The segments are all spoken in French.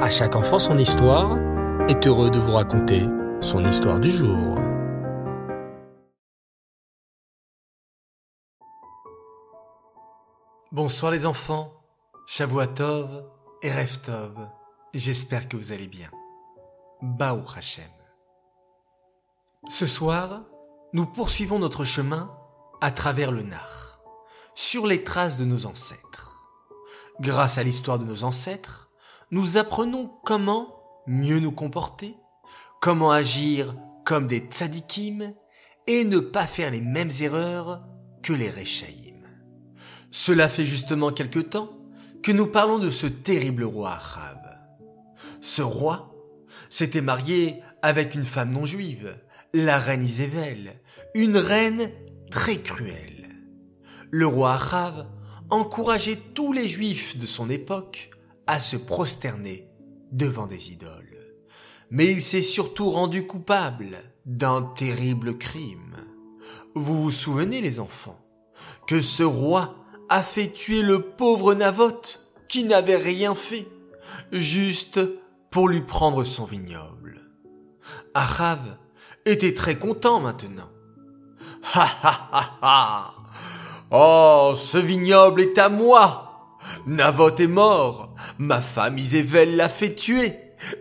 À chaque enfant son histoire est heureux de vous raconter son histoire du jour. Bonsoir les enfants, Shavuatov et Reftov. J'espère que vous allez bien. Baou Hashem. Ce soir, nous poursuivons notre chemin à travers le Nar, sur les traces de nos ancêtres. Grâce à l'histoire de nos ancêtres, nous apprenons comment mieux nous comporter, comment agir comme des tzadikim et ne pas faire les mêmes erreurs que les Rechaïm. Cela fait justement quelque temps que nous parlons de ce terrible roi arabe. Ce roi s'était marié avec une femme non juive, la reine Isével, une reine très cruelle. Le roi arabe encourageait tous les juifs de son époque à se prosterner devant des idoles. Mais il s'est surtout rendu coupable d'un terrible crime. Vous vous souvenez, les enfants, que ce roi a fait tuer le pauvre Navoth qui n'avait rien fait, juste pour lui prendre son vignoble. Achav était très content maintenant. Ha ha ha ha Oh, ce vignoble est à moi Navoth est mort, ma femme Isével l'a fait tuer.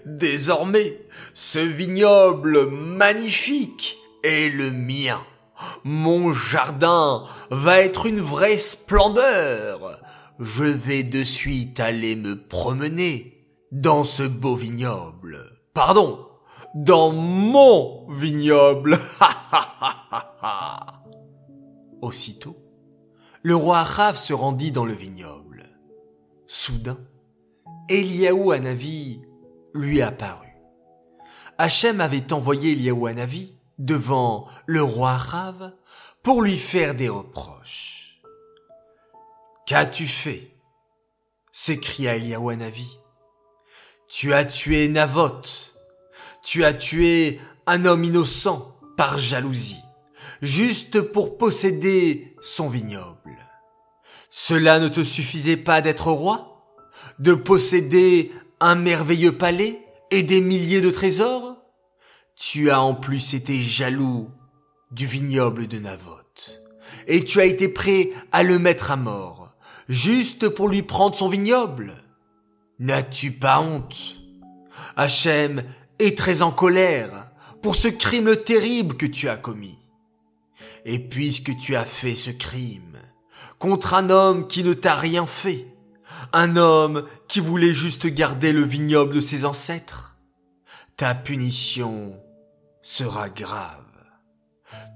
Désormais, ce vignoble magnifique est le mien. Mon jardin va être une vraie splendeur. Je vais de suite aller me promener dans ce beau vignoble. Pardon, dans mon vignoble. Aussitôt, le roi Achav se rendit dans le vignoble. Soudain, Eliaou Hanavi lui apparut. Hachem avait envoyé Eliaou Hanavi devant le roi Achav pour lui faire des reproches. Qu'as-tu fait? s'écria Eliaou Hanavi. Tu as tué Navoth. Tu as tué un homme innocent par jalousie, juste pour posséder son vignoble. Cela ne te suffisait pas d'être roi, de posséder un merveilleux palais et des milliers de trésors? Tu as en plus été jaloux du vignoble de Navoth, et tu as été prêt à le mettre à mort, juste pour lui prendre son vignoble. N'as-tu pas honte? Hachem est très en colère pour ce crime terrible que tu as commis. Et puisque tu as fait ce crime contre un homme qui ne t'a rien fait, un homme qui voulait juste garder le vignoble de ses ancêtres, ta punition sera grave.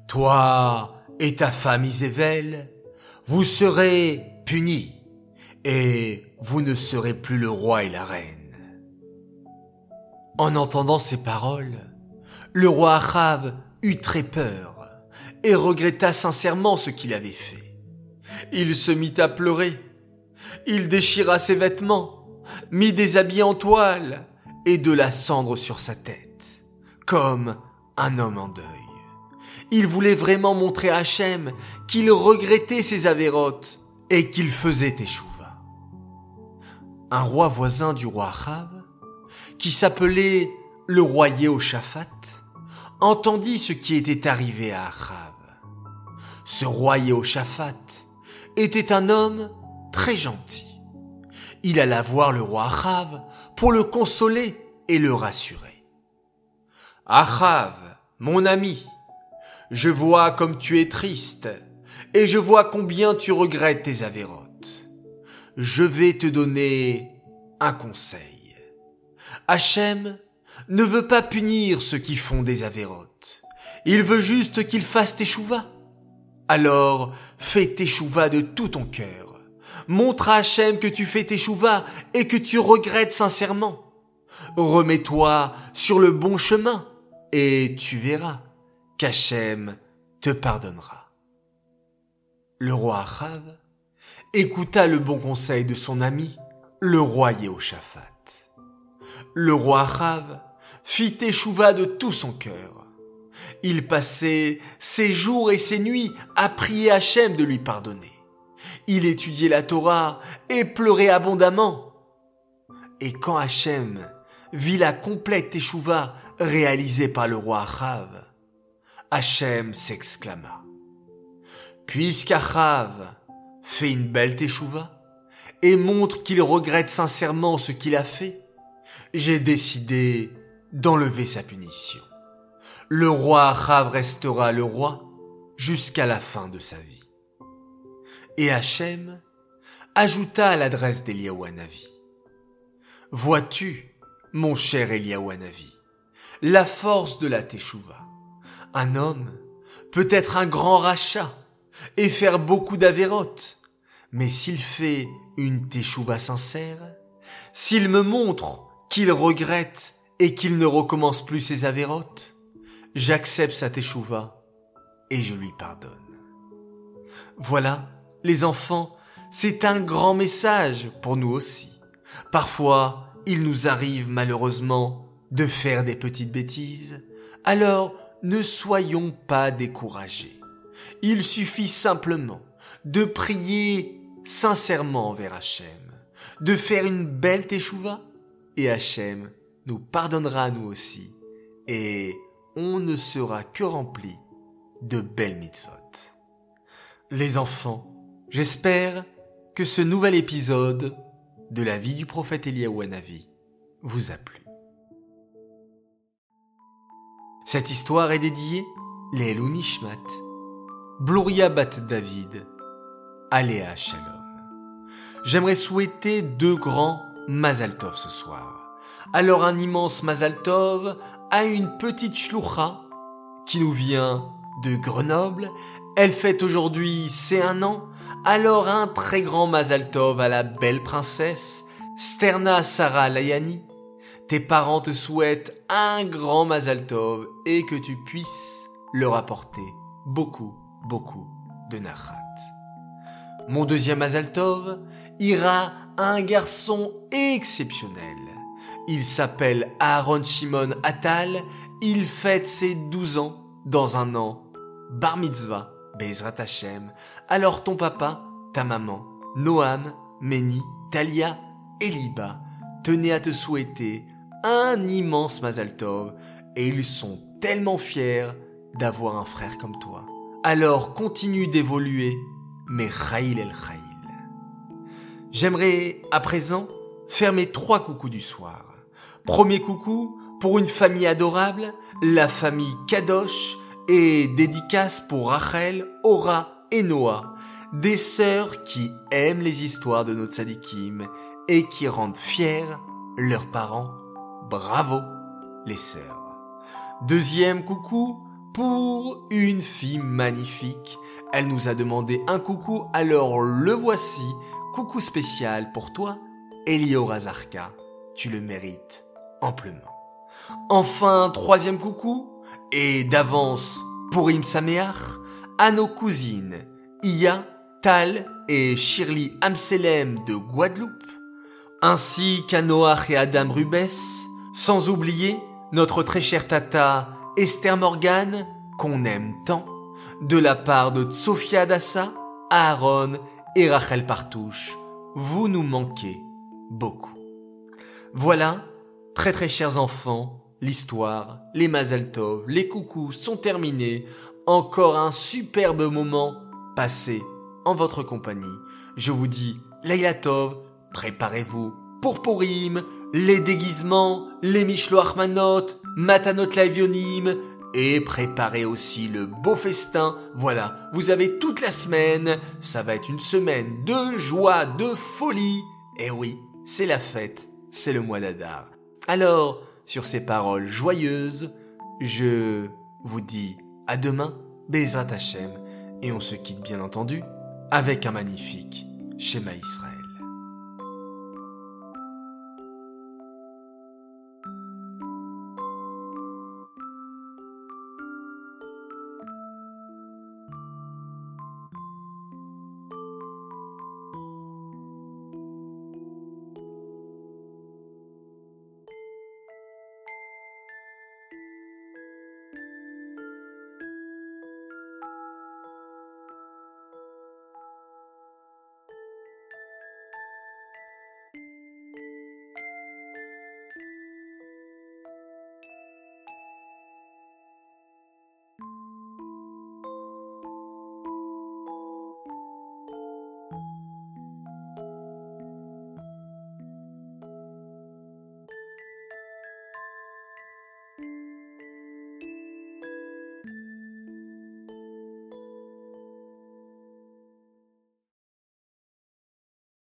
Toi et ta femme Isével, vous serez punis et vous ne serez plus le roi et la reine. En entendant ces paroles, le roi Achav eut très peur et regretta sincèrement ce qu'il avait fait. Il se mit à pleurer. Il déchira ses vêtements, mit des habits en toile et de la cendre sur sa tête, comme un homme en deuil. Il voulait vraiment montrer à Hachem qu'il regrettait ses avérotes et qu'il faisait échouva. Un roi voisin du roi Achav, qui s'appelait le roi Yehoshaphat, entendit ce qui était arrivé à Achav. Ce roi Yehoshaphat était un homme très gentil. Il alla voir le roi Achav pour le consoler et le rassurer. Achav, mon ami, je vois comme tu es triste, et je vois combien tu regrettes tes avérotes. Je vais te donner un conseil. Hachem ne veut pas punir ceux qui font des avérotes. Il veut juste qu'ils fassent teshuva. Alors, fais teshuva de tout ton cœur. Montre à Hachem que tu fais teshuva et que tu regrettes sincèrement. Remets-toi sur le bon chemin et tu verras qu'Hachem te pardonnera. Le roi Achav écouta le bon conseil de son ami, le roi Yehoshaphat. Le roi Achav fit échouva de tout son cœur. Il passait ses jours et ses nuits à prier Hachem de lui pardonner. Il étudiait la Torah et pleurait abondamment. Et quand Hachem vit la complète échouva réalisée par le roi Achav, Hachem s'exclama. Puisqu'Achav fait une belle teshuva et montre qu'il regrette sincèrement ce qu'il a fait, j'ai décidé d'enlever sa punition. Le roi Achav restera le roi jusqu'à la fin de sa vie. Et Hachem ajouta à l'adresse d'Eliaou Vois-tu, mon cher Eliaou la force de la Teshuvah. Un homme peut être un grand rachat et faire beaucoup d'avérotes, mais s'il fait une Teshuvah sincère, s'il me montre qu'il regrette et qu'il ne recommence plus ses avérotes, j'accepte sa Teshuvah et je lui pardonne. Voilà, les enfants, c'est un grand message pour nous aussi. Parfois, il nous arrive malheureusement de faire des petites bêtises, alors ne soyons pas découragés. Il suffit simplement de prier sincèrement envers Hachem, de faire une belle teshuva, et Hachem nous pardonnera à nous aussi, et on ne sera que rempli de belles mitzvot. Les enfants, j'espère que ce nouvel épisode de la vie du prophète Eliyahu vous a plu. Cette histoire est dédiée Léelou Nishmat, Bat David, Aléa Shalom. J'aimerais souhaiter deux grands Mazal Tov ce soir. Alors un immense Mazal Tov à une petite shloucha qui nous vient de Grenoble. Elle fête aujourd'hui ses un an. Alors un très grand Mazal Tov à la belle princesse Sterna Sarah Layani. Tes parents te souhaitent un grand Mazal Tov et que tu puisses leur apporter beaucoup, beaucoup de nachat. Mon deuxième Mazal Tov ira à un garçon exceptionnel. Il s'appelle Aaron Shimon Atal. Il fête ses 12 ans dans un an bar mitzvah, Bezrat Hashem, alors ton papa, ta maman, Noam, Meni, Talia et Liba tenaient à te souhaiter un immense Mazal Tov et ils sont tellement fiers d'avoir un frère comme toi. Alors continue d'évoluer, mais Khaïl el Khaïl. J'aimerais à présent faire mes trois coucous du soir. Premier coucou pour une famille adorable, la famille Kadosh, et dédicace pour Rachel, Ora et Noah, des sœurs qui aiment les histoires de nos tzadikim et qui rendent fiers leurs parents. Bravo, les sœurs. Deuxième coucou pour une fille magnifique. Elle nous a demandé un coucou, alors le voici. Coucou spécial pour toi, Eliora Zarka. Tu le mérites Enfin, troisième coucou, et d'avance pour Sameach à nos cousines Iya, Tal et Shirley Amselem de Guadeloupe, ainsi qu'à Noach et Adam Rubes, sans oublier notre très chère tata Esther Morgan, qu'on aime tant, de la part de Sophia Dassa, Aaron et Rachel Partouche. Vous nous manquez beaucoup. Voilà, très très chers enfants, L'histoire, les Mazel les coucous sont terminés. Encore un superbe moment passé en votre compagnie. Je vous dis, Leila Tov, préparez-vous pour Purim, les déguisements, les Mishlo Manot, Matanot Lavionim, et préparez aussi le beau festin. Voilà, vous avez toute la semaine. Ça va être une semaine de joie, de folie. Et oui, c'est la fête, c'est le mois d'Adar. Alors, sur ces paroles joyeuses, je vous dis à demain, Bezrat Hashem, et on se quitte bien entendu avec un magnifique schéma Israël.